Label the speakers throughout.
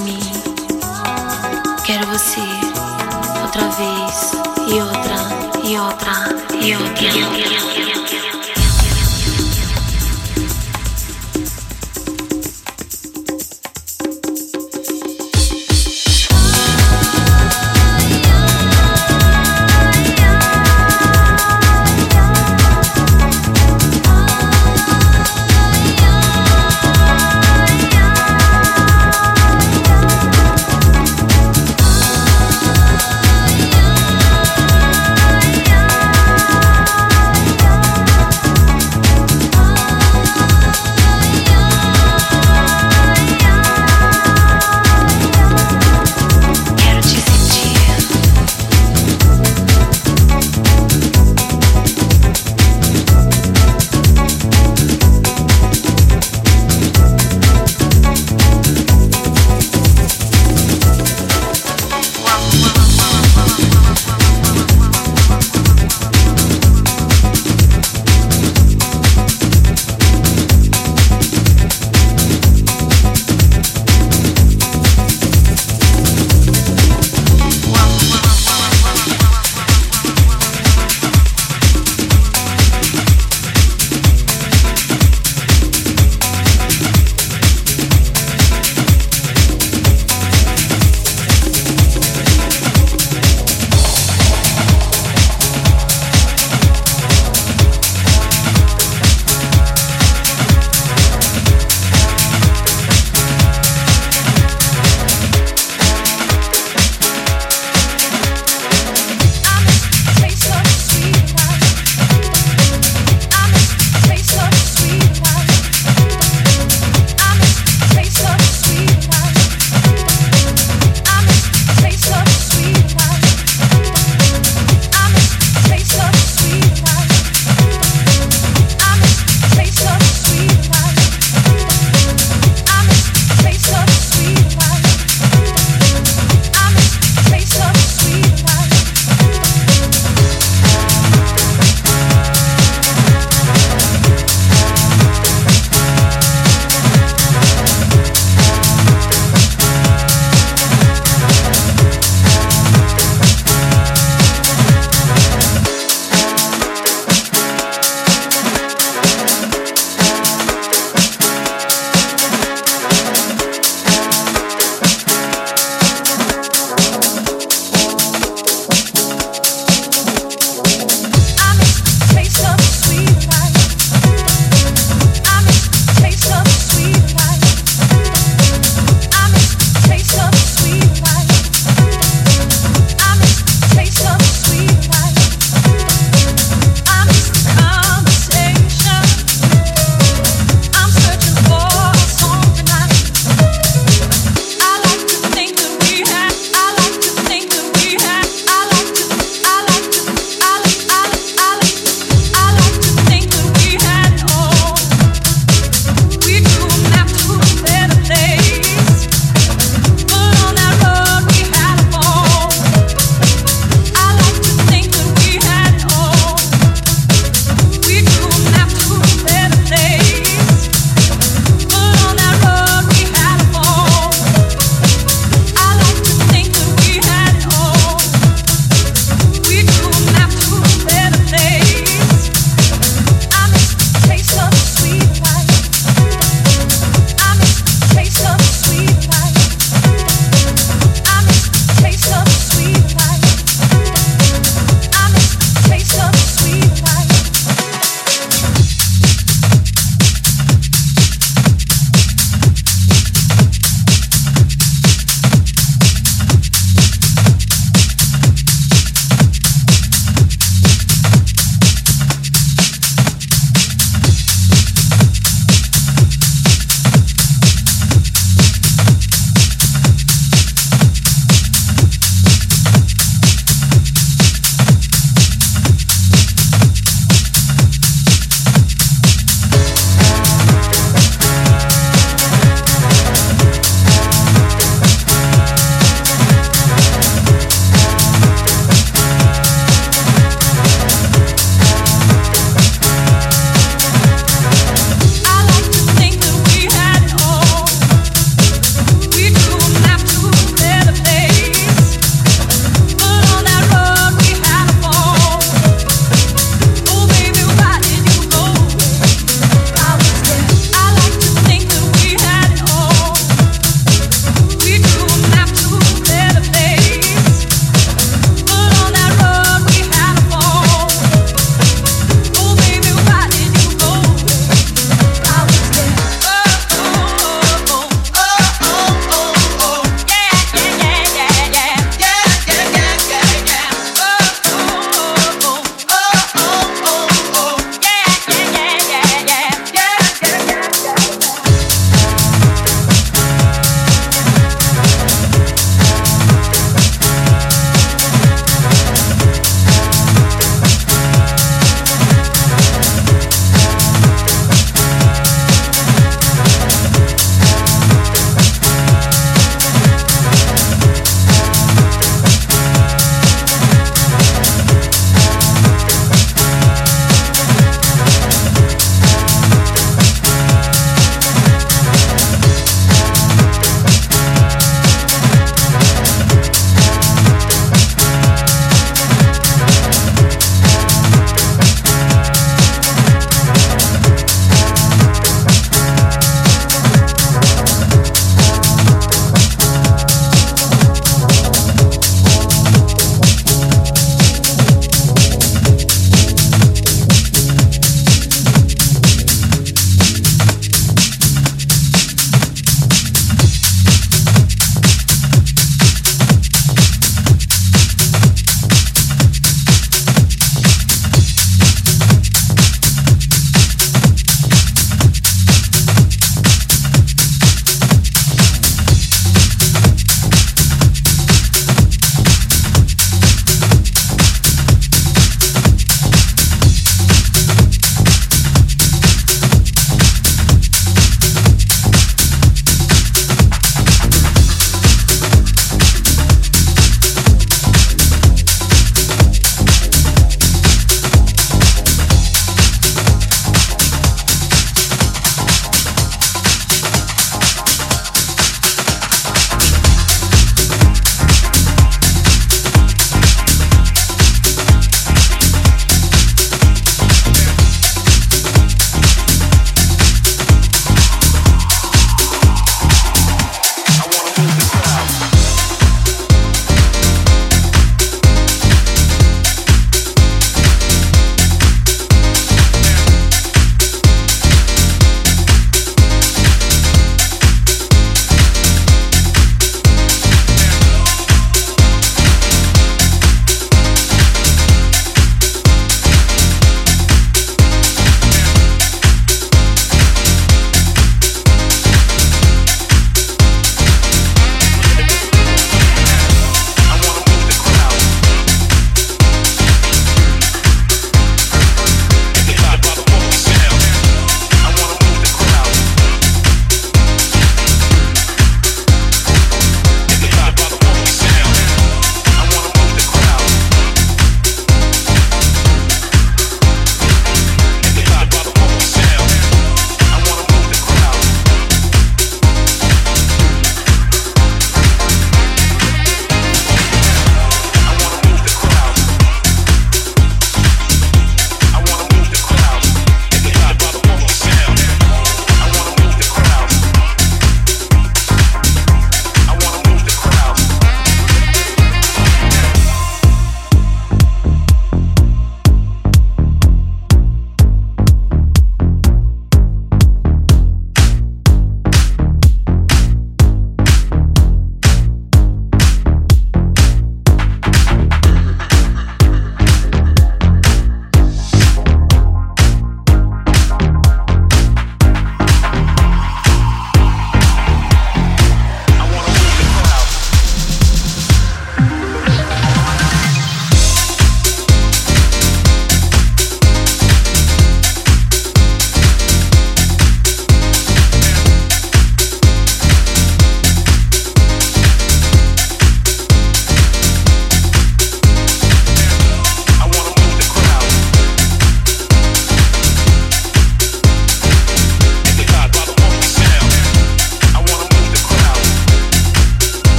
Speaker 1: mim. Quero você outra vez e outra e outra e outra. E outra.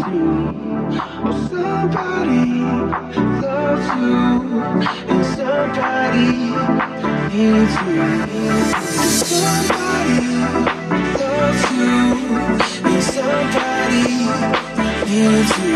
Speaker 2: Oh, somebody loves you, and somebody needs you. Somebody loves you, and somebody needs you.